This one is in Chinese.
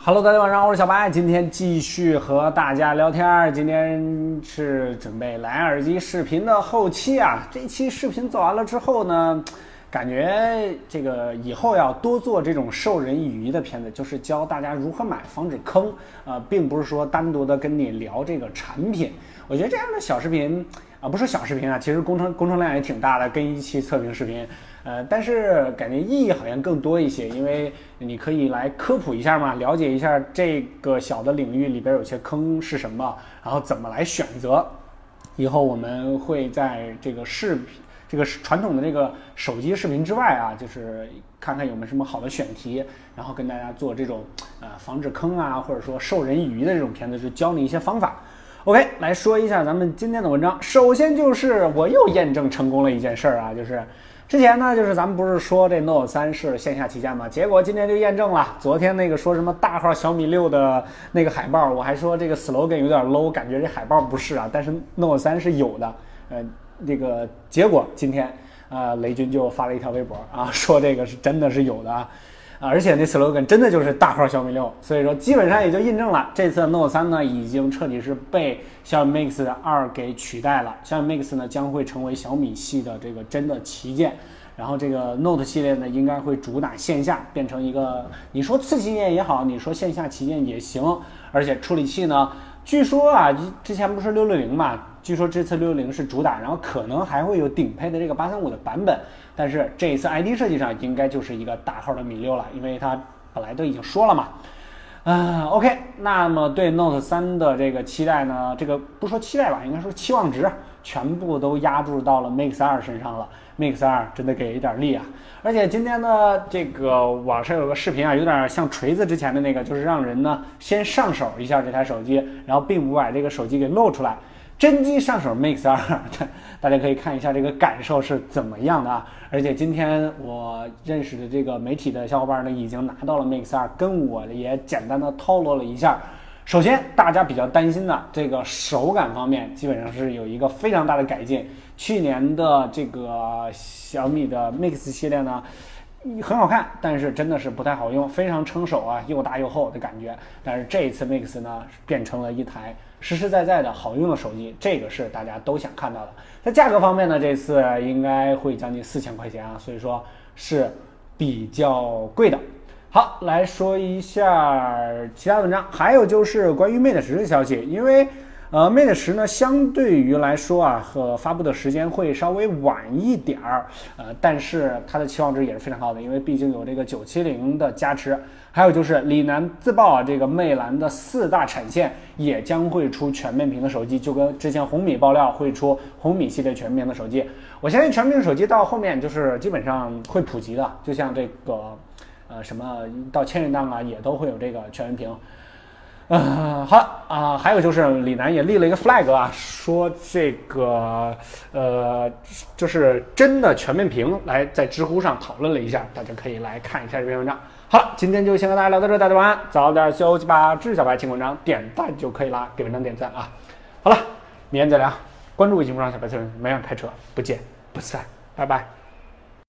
Hello，大家晚上好，我是小白，今天继续和大家聊天儿。今天是准备蓝牙耳机视频的后期啊。这期视频做完了之后呢，感觉这个以后要多做这种授人以渔的片子，就是教大家如何买，防止坑。呃，并不是说单独的跟你聊这个产品。我觉得这样的小视频啊，不是小视频啊，其实工程工程量也挺大的，跟一期测评视频。呃，但是感觉意义好像更多一些，因为你可以来科普一下嘛，了解一下这个小的领域里边有些坑是什么，然后怎么来选择。以后我们会在这个视频、这个传统的这个手机视频之外啊，就是看看有没有什么好的选题，然后跟大家做这种呃防止坑啊，或者说授人以渔的这种片子，就教你一些方法。OK，来说一下咱们今天的文章。首先就是我又验证成功了一件事儿啊，就是。之前呢，就是咱们不是说这 Note 三是线下旗舰吗？结果今天就验证了。昨天那个说什么大号小米六的那个海报，我还说这个 slogan 有点 low，感觉这海报不是啊。但是 Note 三是有的，呃，这个结果今天，呃，雷军就发了一条微博啊，说这个是真的是有的啊。而且那 slogan 真的就是大号小米六，所以说基本上也就印证了，这次 Note 3呢已经彻底是被小米 Mix 二给取代了。小米 Mix 呢将会成为小米系的这个真的旗舰，然后这个 Note 系列呢应该会主打线下，变成一个你说次旗舰也好，你说线下旗舰也行。而且处理器呢，据说啊，之前不是六六零嘛。据说这次六六零是主打，然后可能还会有顶配的这个八三五的版本，但是这一次 ID 设计上应该就是一个大号的米六了，因为它本来都已经说了嘛。嗯，OK，那么对 Note 三的这个期待呢，这个不说期待吧，应该说期望值全部都压注到了 Mix 二身上了。Mix 二真的给一点力啊！而且今天呢，这个网上有个视频啊，有点像锤子之前的那个，就是让人呢先上手一下这台手机，然后并不把这个手机给露出来。真机上手 Mix 二，大家可以看一下这个感受是怎么样的啊！而且今天我认识的这个媒体的小伙伴呢，已经拿到了 Mix 二，跟我也简单的透露了一下。首先，大家比较担心的这个手感方面，基本上是有一个非常大的改进。去年的这个小米的 Mix 系列呢。很好看，但是真的是不太好用，非常撑手啊，又大又厚的感觉。但是这一次 Mix 呢，变成了一台实实在在的好用的手机，这个是大家都想看到的。在价格方面呢，这次应该会将近四千块钱啊，所以说是比较贵的。好，来说一下其他文章，还有就是关于 Mate 十的消息，因为。呃，Mate 十呢，相对于来说啊，和发布的时间会稍微晚一点儿，呃，但是它的期望值也是非常高的，因为毕竟有这个九七零的加持，还有就是李楠自曝啊，这个魅蓝的四大产线也将会出全面屏的手机，就跟之前红米爆料会出红米系列全面屏的手机，我相信全面屏手机到后面就是基本上会普及的，就像这个呃什么到千元档啊，也都会有这个全面屏。嗯，好啊，还有就是李楠也立了一个 flag 啊，说这个呃，就是真的全面屏，来在知乎上讨论了一下，大家可以来看一下这篇文章。好了，今天就先和大家聊到这，大家晚安，早点休息吧。支持小白请文章点赞就可以了，给文章点赞啊。好了，明天再聊，关注微信公众号小白车人，每晚开车不见不散，拜拜。